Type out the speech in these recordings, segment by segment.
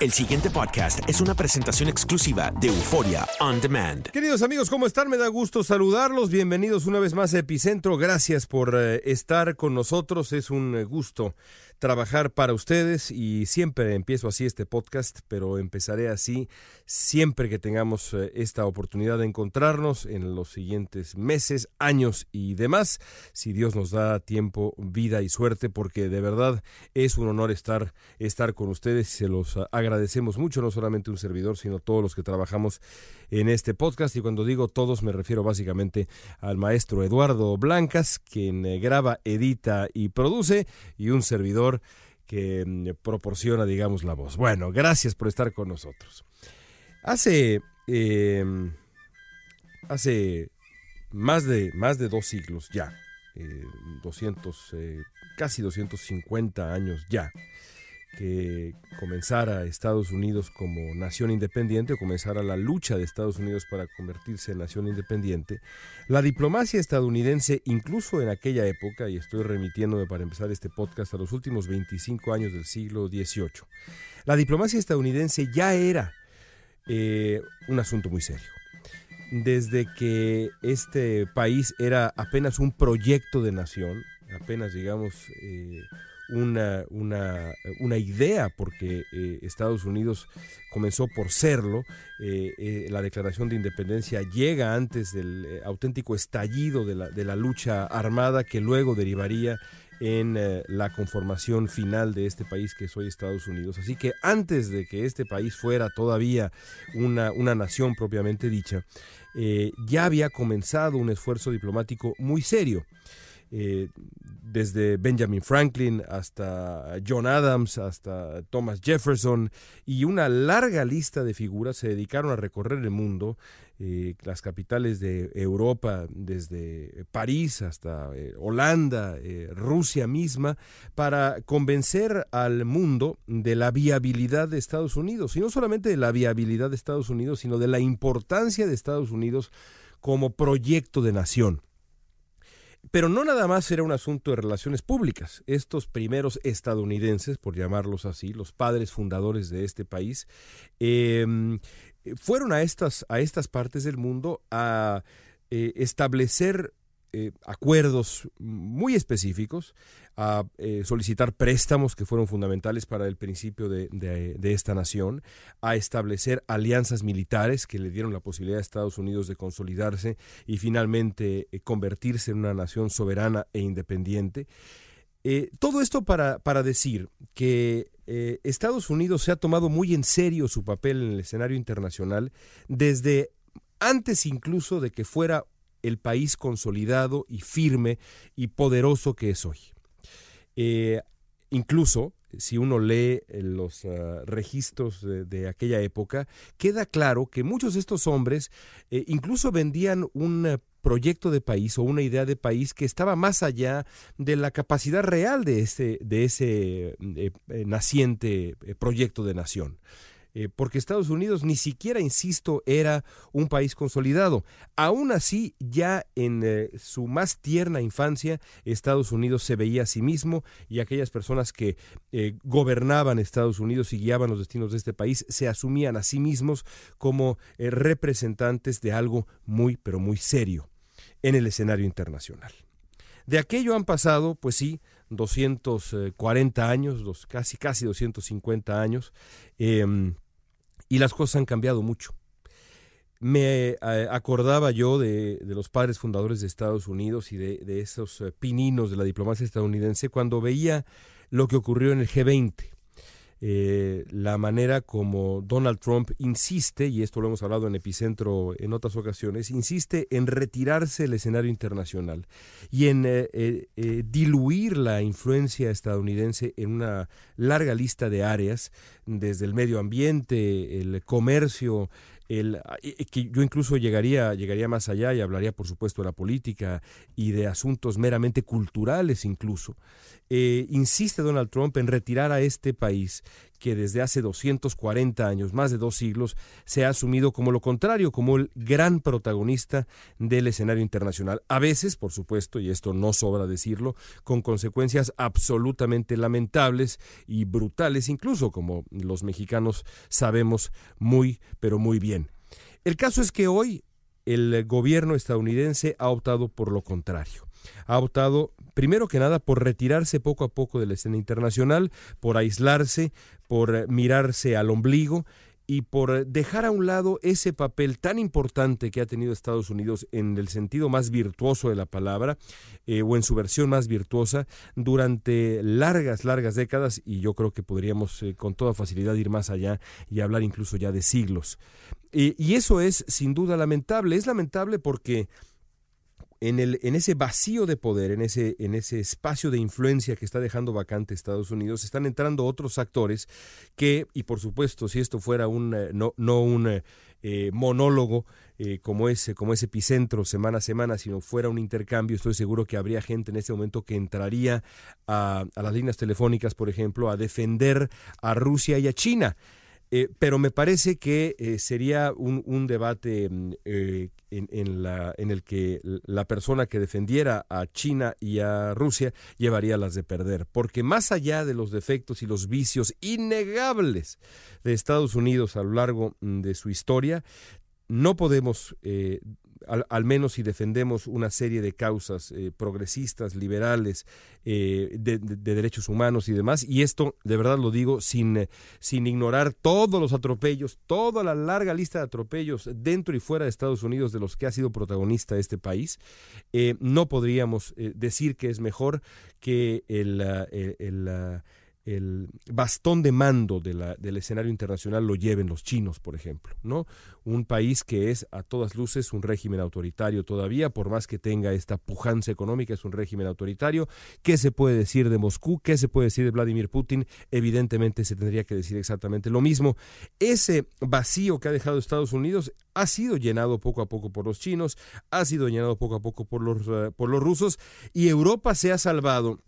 El siguiente podcast es una presentación exclusiva de Euforia On Demand. Queridos amigos, ¿cómo están? Me da gusto saludarlos. Bienvenidos una vez más a Epicentro. Gracias por eh, estar con nosotros. Es un eh, gusto trabajar para ustedes y siempre empiezo así este podcast, pero empezaré así siempre que tengamos eh, esta oportunidad de encontrarnos en los siguientes meses, años y demás, si Dios nos da tiempo, vida y suerte, porque de verdad es un honor estar, estar con ustedes y se los agradecemos mucho, no solamente un servidor, sino todos los que trabajamos en este podcast. Y cuando digo todos me refiero básicamente al maestro Eduardo Blancas, quien eh, graba, edita y produce y un servidor que mm, proporciona, digamos, la voz. Bueno, gracias por estar con nosotros. Hace, em, hace más de, más de dos siglos ya, 200, eh, eh, casi 250 años ya, que comenzara Estados Unidos como nación independiente o comenzara la lucha de Estados Unidos para convertirse en nación independiente, la diplomacia estadounidense, incluso en aquella época, y estoy remitiéndome para empezar este podcast a los últimos 25 años del siglo XVIII, la diplomacia estadounidense ya era eh, un asunto muy serio. Desde que este país era apenas un proyecto de nación, apenas digamos eh, una, una, una idea, porque eh, Estados Unidos comenzó por serlo. Eh, eh, la declaración de independencia llega antes del auténtico estallido de la, de la, lucha armada que luego derivaría en la conformación final de este país que es hoy Estados Unidos. Así que antes de que este país fuera todavía una, una nación propiamente dicha, ya había comenzado un esfuerzo diplomático muy serio. Eh, desde Benjamin Franklin hasta John Adams, hasta Thomas Jefferson y una larga lista de figuras se dedicaron a recorrer el mundo, eh, las capitales de Europa, desde París hasta eh, Holanda, Rusia misma, para convencer al mundo de la viabilidad de Estados Unidos, y no solamente de la viabilidad de Estados Unidos, sino de la importancia de Estados Unidos como proyecto de nación. Pero no nada más era un asunto de relaciones públicas. Estos primeros estadounidenses, por llamarlos así, los padres fundadores de este país, em, fueron a estas, a estas partes del mundo a eh, establecer eh, acuerdos muy específicos, a eh, solicitar préstamos que fueron fundamentales para el principio de, esta nación, a establecer alianzas militares que le dieron la posibilidad a Estados Unidos de consolidarse y finalmente eh, convertirse en una nación soberana e independiente. todo esto para, para decir que Estados Unidos se ha tomado muy en serio su papel en el escenario internacional desde antes incluso de que fuera el país consolidado y firme y poderoso que es hoy. Eh, incluso si uno lee los uh, registros de, aquella época, queda claro que muchos de estos hombres eh, incluso vendían un proyecto de país o una idea de país que estaba más allá de la capacidad real de ese, de ese eh, naciente proyecto de nación. Eh, porque Estados Unidos ni siquiera, insisto, era un país consolidado. Aún así, ya en eh, su más tierna infancia, Estados Unidos se veía a sí mismo y aquellas personas que eh, gobernaban Estados Unidos y guiaban los destinos de este país se asumían a sí mismos como representantes de algo muy, pero muy serio en el escenario internacional. De aquello han pasado, pues sí, 240 años, casi, casi 250 años. Em, y las cosas han cambiado mucho. Me eh, acordaba yo de, los padres fundadores de Estados Unidos y de, esos eh, pininos de la diplomacia estadounidense cuando veía lo que ocurrió en el G20. Eh, la manera como Donald Trump insiste, y esto lo hemos hablado en Epicentro en otras ocasiones, insiste en retirarse del escenario internacional y en diluir la influencia estadounidense en una larga lista de áreas desde el medio ambiente, el comercio, el, que yo incluso llegaría, llegaría más allá y hablaría, por supuesto, de la política y de asuntos meramente culturales incluso. Eh, insiste Donald Trump en retirar a este país que desde hace 240 años, más de dos siglos, se ha asumido como lo contrario, como el gran protagonista del escenario internacional. A veces, por supuesto, y esto no sobra decirlo, con consecuencias absolutamente lamentables y brutales, incluso como los mexicanos sabemos muy, pero muy bien. El caso es que hoy el gobierno estadounidense ha optado por lo contrario ha optado, primero que nada, por retirarse poco a poco de la escena internacional, por aislarse, por eh, mirarse al ombligo y por eh, dejar a un lado ese papel tan importante que ha tenido Estados Unidos en el sentido más virtuoso de la palabra, eh, o en su versión más virtuosa, durante largas, largas décadas, y yo creo que podríamos con toda facilidad ir más allá y hablar incluso ya de siglos. y eso es sin duda lamentable. Es lamentable porque en, el, en ese vacío de poder, en ese, en ese espacio de influencia que está dejando vacante Estados Unidos, están entrando otros actores que, y por supuesto, si esto fuera un, eh, no, no un eh, eh, monólogo como, ese, como ese epicentro semana a semana, sino fuera un intercambio, estoy seguro que habría gente en este momento que entraría a, a las líneas telefónicas, por ejemplo, a defender a Rusia y a China. Eh, pero me parece que eh, sería un, debate mm, eh, en, la, en, el que la persona que defendiera a China y a Rusia llevaría las de perder, porque más allá de los defectos y los vicios innegables de Estados Unidos a lo largo mm, de su historia, no podemos al, menos si defendemos una serie de causas eh, progresistas, liberales, eh, de, derechos humanos y demás, y esto de verdad lo digo sin, eh, sin ignorar todos los atropellos, toda la larga lista de atropellos dentro y fuera de Estados Unidos de los que ha sido protagonista este país, no podríamos decir que es mejor que el, bastón de mando del escenario internacional lo lleven los chinos, por ejemplo, ¿no? Un país que es a todas luces un régimen autoritario todavía, por más que tenga esta pujanza económica, es un régimen autoritario. ¿Qué se puede decir de Moscú? ¿Qué se puede decir de Vladimir Putin? Evidentemente se tendría que decir exactamente lo mismo. Ese vacío que ha dejado Estados Unidos ha sido llenado poco a poco por los chinos, ha sido llenado poco a poco por los, eh, por los rusos y Europa se ha salvado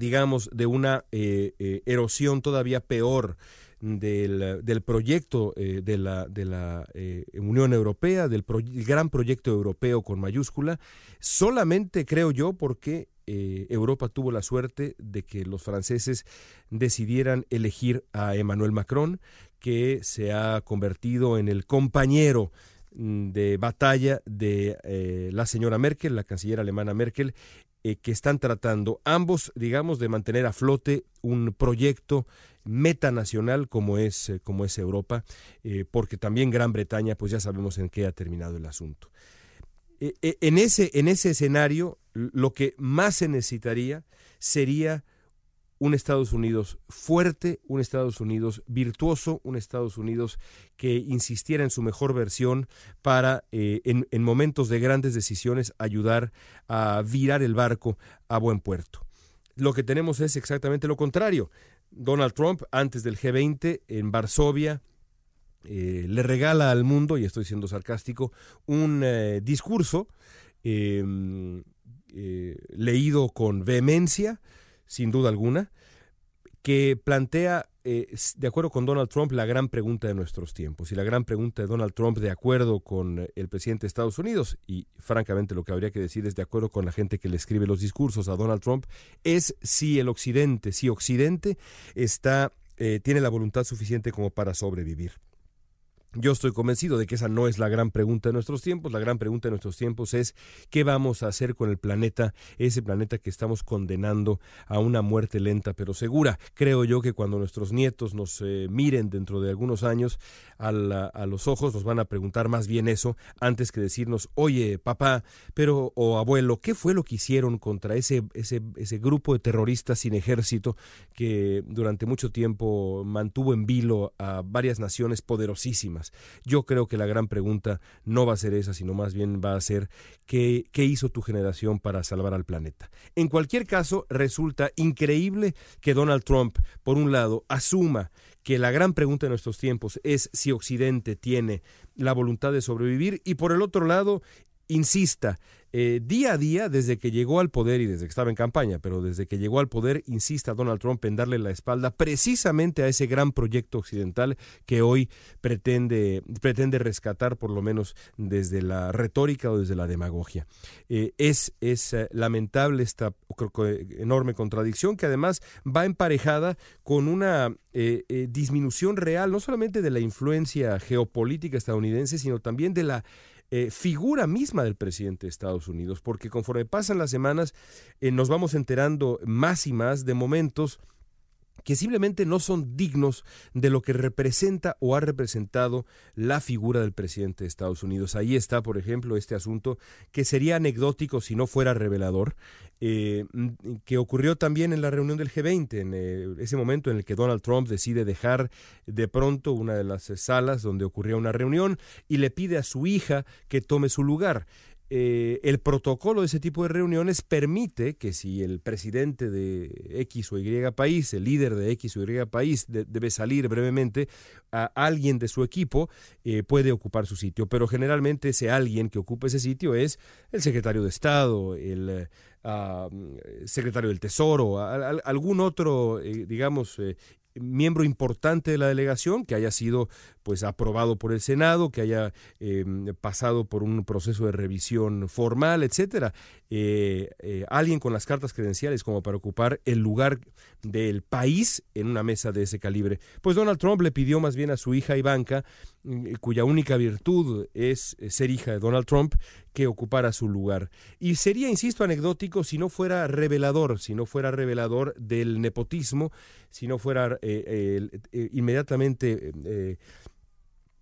digamos, de una eh, eh, erosión todavía peor del, del proyecto eh, de la, de la Unión Europea, del gran proyecto europeo con mayúscula, solamente creo yo porque Europa tuvo la suerte de que los franceses decidieran elegir a Emmanuel Macron, que se ha convertido en el compañero mm, de batalla de la señora Merkel, la canciller alemana Merkel, eh, que están tratando ambos, digamos, de mantener a flote un proyecto metanacional como es, eh, como es Europa, eh, porque también Gran Bretaña, pues ya sabemos en qué ha terminado el asunto. en, ese, en ese escenario, lo que más se necesitaría sería un Estados Unidos fuerte, un Estados Unidos virtuoso, un Estados Unidos que insistiera en su mejor versión para, eh, en, momentos de grandes decisiones, ayudar a virar el barco a buen puerto. Lo que tenemos es exactamente lo contrario. Donald Trump, antes del G20, en Varsovia, eh, le regala al mundo, y estoy siendo sarcástico, un eh, discurso em, leído con vehemencia, sin duda alguna, que plantea, de acuerdo con Donald Trump, la gran pregunta de nuestros tiempos. Y la gran pregunta de Donald Trump, de acuerdo con el presidente de Estados Unidos, y francamente lo que habría que decir es de acuerdo con la gente que le escribe los discursos a Donald Trump, es si el Occidente, si Occidente está, tiene la voluntad suficiente como para sobrevivir. Yo estoy convencido de que esa no es la gran pregunta de nuestros tiempos. La gran pregunta de nuestros tiempos es qué vamos a hacer con el planeta, ese planeta que estamos condenando a una muerte lenta pero segura. Creo yo que cuando nuestros nietos nos eh, miren dentro de algunos años a, los ojos, nos van a preguntar más bien eso antes que decirnos, oye, papá, pero o abuelo, ¿qué fue lo que hicieron contra ese, ese, ese grupo de terroristas sin ejército que durante mucho tiempo mantuvo en vilo a varias naciones poderosísimas? Yo creo que la gran pregunta no va a ser esa, sino más bien va a ser qué, qué hizo tu generación para salvar al planeta. En cualquier caso, resulta increíble que Donald Trump, por un lado, asuma que la gran pregunta de nuestros tiempos es si Occidente tiene la voluntad de sobrevivir y por el otro lado insista eh, día a día, desde que llegó al poder y desde que estaba en campaña, pero desde que llegó al poder, insista Donald Trump en darle la espalda precisamente a ese gran proyecto occidental que hoy pretende, pretende rescatar, por lo menos desde la retórica o desde la demagogia. Eh, es es eh, lamentable esta enorme contradicción que además va emparejada con una disminución real, no solamente de la influencia geopolítica estadounidense, sino también de la eh, figura misma del presidente de Estados Unidos, porque conforme pasan las semanas eh, nos vamos enterando más y más de momentos que simplemente no son dignos de lo que representa o ha representado la figura del presidente de Estados Unidos. Ahí está, por ejemplo, este asunto que sería anecdótico si no fuera revelador, eh, que ocurrió también en la reunión del G20, en eh, ese momento en el que Donald Trump decide dejar de pronto una de las salas donde ocurría una reunión y le pide a su hija que tome su lugar. Eh, el protocolo de ese tipo de reuniones permite que si el presidente de X o Y país, el líder de X o Y país debe salir brevemente, a alguien de su equipo eh, puede ocupar su sitio, pero generalmente ese alguien que ocupa ese sitio es el secretario de Estado, el ah, secretario del Tesoro, algún otro, eh, digamos, miembro importante de la delegación que haya sido pues aprobado por el Senado, que haya em, pasado por un proceso de revisión formal, etcétera. Eh, eh, alguien con las cartas credenciales como para ocupar el lugar del país en una mesa de ese calibre. Pues Donald Trump le pidió más bien a su hija Ivanka, cuya única virtud es ser hija de Donald Trump, que ocupara su lugar. Y sería, insisto, anecdótico si no fuera revelador, si no fuera revelador del nepotismo, si no fuera eh, inmediatamente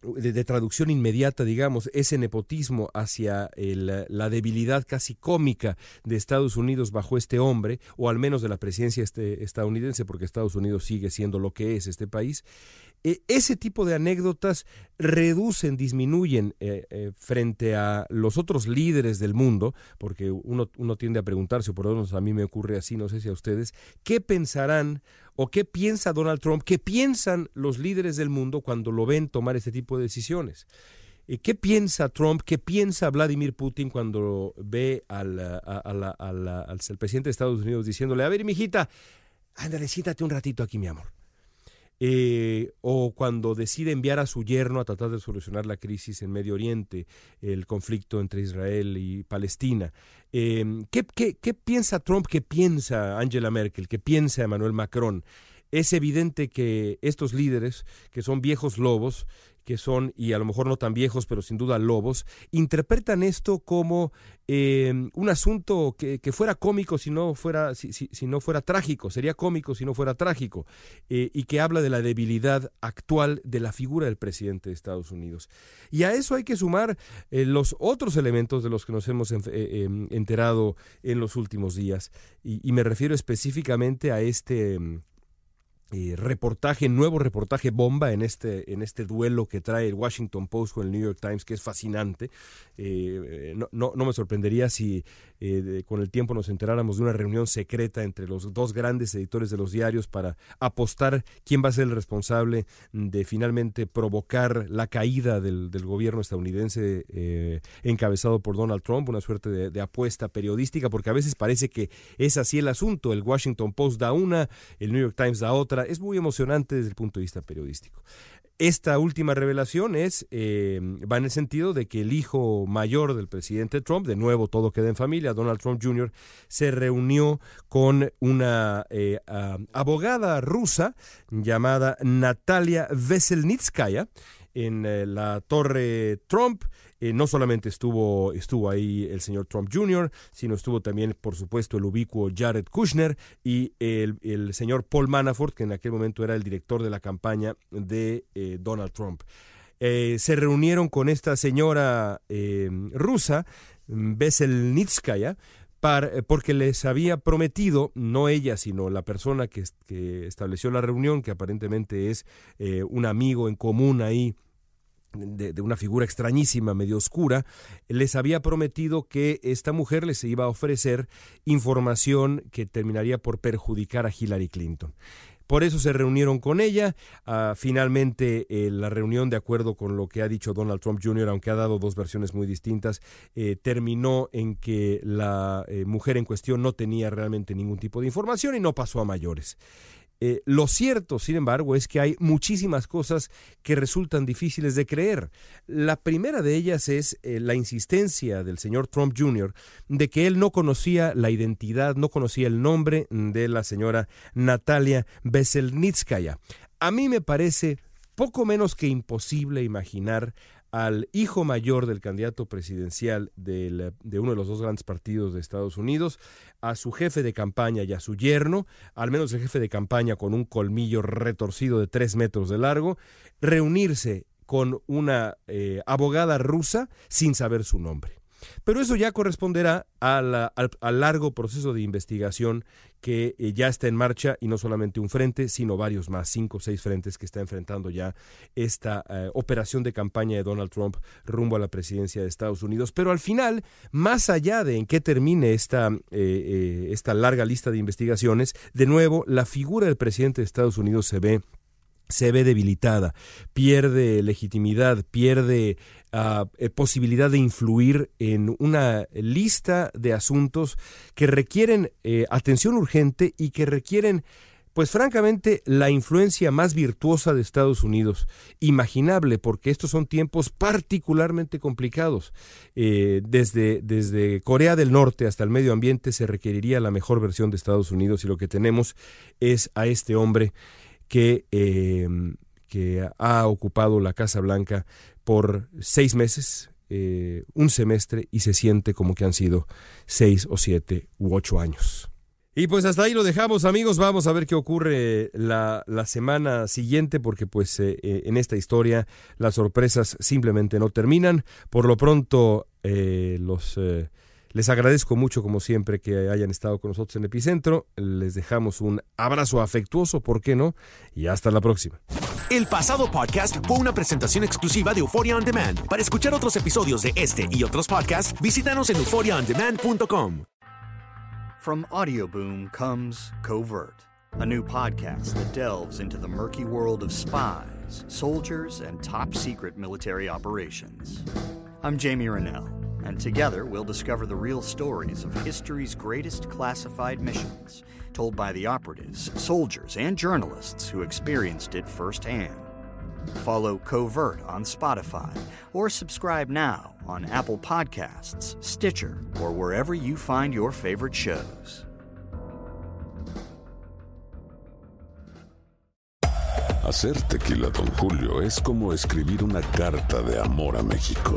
de, traducción inmediata, digamos, ese nepotismo hacia la debilidad casi cómica de Estados Unidos bajo este hombre, o al menos de la presidencia este, estadounidense, porque Estados Unidos sigue siendo lo que es este país, e, ese tipo de anécdotas reducen, disminuyen eh, eh, frente a los otros líderes del mundo, porque uno, uno tiende a preguntarse, por lo menos a mí me ocurre así, no sé si a ustedes, ¿qué pensarán o qué piensa Donald Trump, qué piensan los líderes del mundo cuando lo ven tomar este tipo de decisiones? Eh, ¿Qué piensa Trump? ¿Qué piensa Vladimir Putin cuando ve al, al, presidente de Estados Unidos diciéndole, a ver, mijita, ándale, siéntate un ratito aquí, mi amor? Eh, o cuando decide enviar a su yerno a tratar de solucionar la crisis en Medio Oriente, el conflicto entre Israel y Palestina. Eh, ¿qué, qué, piensa Trump? ¿Qué piensa Angela Merkel? ¿Qué piensa Emmanuel Macron? Es evidente que estos líderes, que son viejos lobos, que son, y a lo mejor no tan viejos, pero sin duda lobos, interpretan esto como eh, un asunto que, fuera cómico si no fuera, si, si, no fuera trágico, sería cómico si no fuera trágico, eh, y que habla de la debilidad actual de la figura del presidente de Estados Unidos. Y a eso hay que sumar eh, los otros elementos de los que nos hemos em, enterado en los últimos días, y me refiero específicamente a este em, eh, reportaje, nuevo reportaje bomba en este, en este duelo que trae el Washington Post con el New York Times, que es fascinante. Eh, no, no, me sorprendería si eh, con el tiempo nos enteráramos de una reunión secreta entre los dos grandes editores de los diarios para apostar quién va a ser el responsable de finalmente provocar la caída del, gobierno estadounidense eh, encabezado por Donald Trump, una suerte de, de apuesta periodística, porque a veces parece que es así el asunto. El Washington Post da una, el New York Times da otra. Es muy emocionante desde el punto de vista periodístico. Esta última revelación es, eh, va en el sentido de que el hijo mayor del presidente Trump, de nuevo todo queda en familia, Donald Trump Jr., se reunió con una eh, abogada rusa llamada Natalia Veselnitskaya en eh, la torre Trump eh, no solamente estuvo, estuvo ahí el señor Trump Jr., sino estuvo también, por supuesto, el ubicuo Jared Kushner y el, señor Paul Manafort, que en aquel momento era el director de la campaña de eh, Donald Trump. Eh, se reunieron con esta señora rusa, Veselnitskaya, porque les había prometido, no ella, sino la persona que, estableció la reunión, que aparentemente es un amigo en común ahí de, una figura extrañísima, medio oscura, les había prometido que esta mujer les iba a ofrecer información que terminaría por perjudicar a Hillary Clinton. Por eso se reunieron con ella. Ah, finalmente, eh, la reunión, de acuerdo con lo que ha dicho Donald Trump Jr., aunque ha dado dos versiones muy distintas, eh, terminó en que la eh, mujer en cuestión no tenía realmente ningún tipo de información y no pasó a mayores. Eh, lo cierto, sin embargo, es que hay muchísimas cosas que resultan difíciles de creer. La primera de ellas es eh, la insistencia del señor Trump Jr. de que él no conocía la identidad, no conocía el nombre de la señora Natalia Veselnitskaya. A mí me parece poco menos que imposible imaginar al hijo mayor del candidato presidencial de uno de los dos grandes partidos de Estados Unidos, a su jefe de campaña y a su yerno, al menos el jefe de campaña con un colmillo retorcido de tres metros de largo, reunirse con una eh, abogada rusa sin saber su nombre. Pero eso ya corresponderá al, largo proceso de investigación que eh, ya está en marcha y no solamente un frente, sino varios más, cinco o seis frentes que está enfrentando ya esta eh, operación de campaña de Donald Trump rumbo a la presidencia de Estados Unidos. Pero al final, más allá de en qué termine esta, eh, esta larga lista de investigaciones, de nuevo, la figura del presidente de Estados Unidos se ve se ve debilitada, pierde legitimidad, pierde ah, eh, posibilidad de influir en una lista de asuntos que requieren eh, atención urgente y que requieren pues francamente la influencia más virtuosa de Estados Unidos, imaginable, porque estos son tiempos particularmente complicados. Eh, desde, desde Corea del Norte hasta el medio ambiente se requeriría la mejor versión de Estados Unidos y lo que tenemos es a este hombre que, em, que ha ocupado la Casa Blanca por seis meses, eh, un semestre, y se siente como que han sido seis o siete u ocho años. Y pues hasta ahí lo dejamos amigos, vamos a ver qué ocurre la, la semana siguiente porque pues eh, eh, en esta historia las sorpresas simplemente no terminan. Por lo pronto los les agradezco mucho, como siempre, que hayan estado con nosotros en Epicentro. Les dejamos un abrazo afectuoso, ¿por qué no? Y hasta la próxima. El pasado podcast fue una presentación exclusiva de Euphoria On Demand. Para escuchar otros episodios de este y otros podcasts, visítanos en euphoriaondemand.com. From Audioboom comes Covert, a new podcast that delves into the murky world of spies, soldiers, and top secret military operations. I'm Jamie Rennell. And together we'll discover the real stories of history's greatest classified missions, told by the operatives, soldiers, and journalists who experienced it firsthand. Follow Covert on Spotify or subscribe now on Apple Podcasts, Stitcher, or wherever you find your favorite shows. Hacer tequila, Don Julio, es como escribir una carta de amor a México.